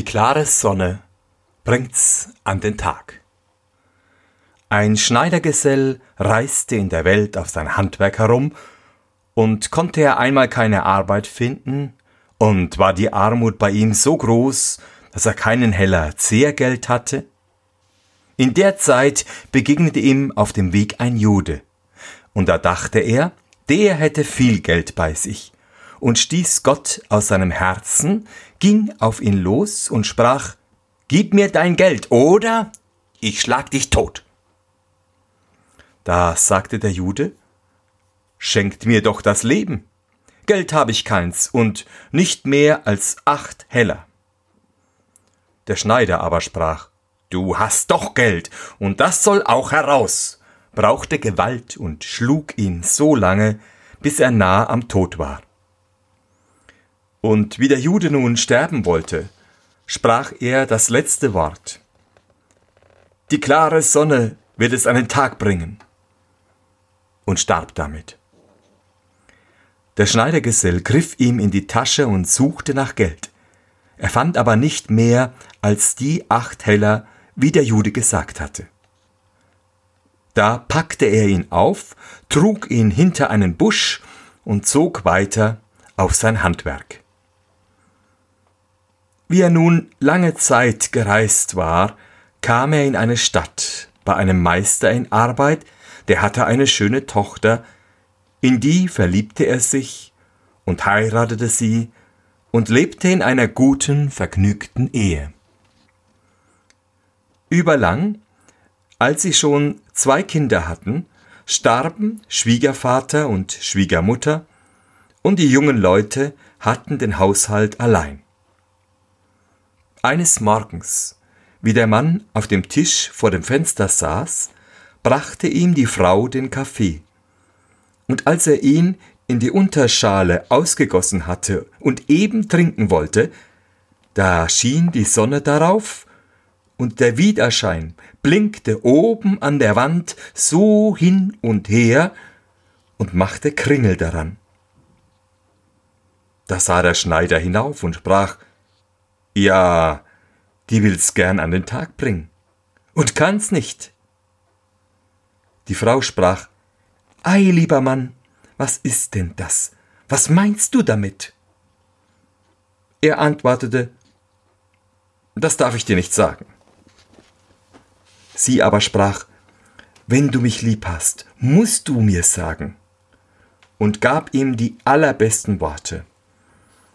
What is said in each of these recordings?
Die klare Sonne bringt's an den Tag. Ein Schneidergesell reiste in der Welt auf sein Handwerk herum, und konnte er einmal keine Arbeit finden, und war die Armut bei ihm so groß, dass er keinen Heller Zehrgeld hatte? In der Zeit begegnete ihm auf dem Weg ein Jude, und da dachte er, der hätte viel Geld bei sich, und stieß Gott aus seinem Herzen, ging auf ihn los und sprach, Gib mir dein Geld, oder ich schlag dich tot. Da sagte der Jude, Schenkt mir doch das Leben. Geld habe ich keins und nicht mehr als acht Heller. Der Schneider aber sprach, Du hast doch Geld, und das soll auch heraus, brauchte Gewalt und schlug ihn so lange, bis er nah am Tod war. Und wie der Jude nun sterben wollte, sprach er das letzte Wort. Die klare Sonne wird es an den Tag bringen. Und starb damit. Der Schneidergesell griff ihm in die Tasche und suchte nach Geld. Er fand aber nicht mehr als die acht Heller, wie der Jude gesagt hatte. Da packte er ihn auf, trug ihn hinter einen Busch und zog weiter auf sein Handwerk. Wie er nun lange Zeit gereist war, kam er in eine Stadt bei einem Meister in Arbeit, der hatte eine schöne Tochter, in die verliebte er sich und heiratete sie und lebte in einer guten, vergnügten Ehe. Überlang, als sie schon zwei Kinder hatten, starben Schwiegervater und Schwiegermutter, und die jungen Leute hatten den Haushalt allein. Eines Morgens, wie der Mann auf dem Tisch vor dem Fenster saß, brachte ihm die Frau den Kaffee. Und als er ihn in die Unterschale ausgegossen hatte und eben trinken wollte, da schien die Sonne darauf, und der Widerschein blinkte oben an der Wand so hin und her und machte Kringel daran. Da sah der Schneider hinauf und sprach ja, die will's gern an den Tag bringen und kann's nicht. Die Frau sprach, Ei, lieber Mann, was ist denn das? Was meinst du damit? Er antwortete, Das darf ich dir nicht sagen. Sie aber sprach, Wenn du mich lieb hast, musst du mir sagen, und gab ihm die allerbesten Worte.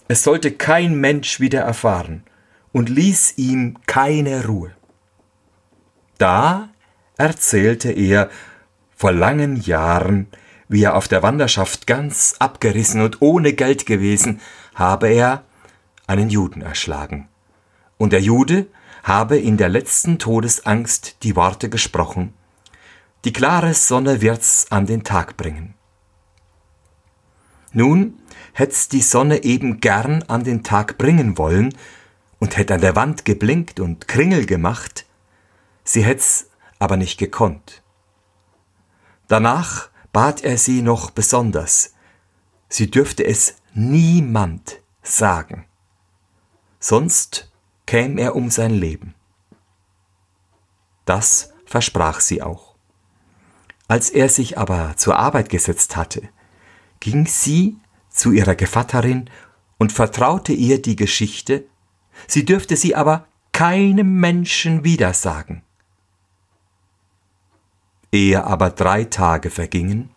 Es sollte kein Mensch wieder erfahren und ließ ihm keine Ruhe. Da erzählte er vor langen Jahren, wie er auf der Wanderschaft ganz abgerissen und ohne Geld gewesen, habe er einen Juden erschlagen. Und der Jude habe in der letzten Todesangst die Worte gesprochen, die klare Sonne wird's an den Tag bringen. Nun hätt's die Sonne eben gern an den Tag bringen wollen und hätt an der Wand geblinkt und Kringel gemacht, sie hätt's aber nicht gekonnt. Danach bat er sie noch besonders, sie dürfte es niemand sagen, sonst käm er um sein Leben. Das versprach sie auch. Als er sich aber zur Arbeit gesetzt hatte, ging sie zu ihrer Gevatterin und vertraute ihr die Geschichte, sie dürfte sie aber keinem Menschen widersagen. Ehe aber drei Tage vergingen,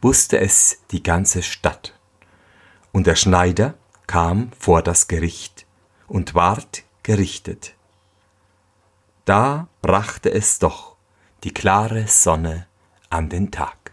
wusste es die ganze Stadt. Und der Schneider kam vor das Gericht und ward gerichtet. Da brachte es doch die klare Sonne an den Tag.